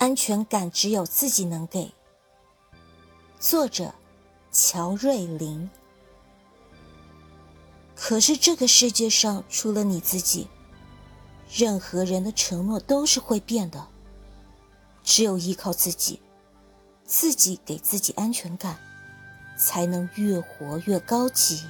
安全感只有自己能给。作者乔瑞林可是这个世界上除了你自己任何人的承诺都是会变的。只有依靠自己自己给自己安全感才能越活越高级。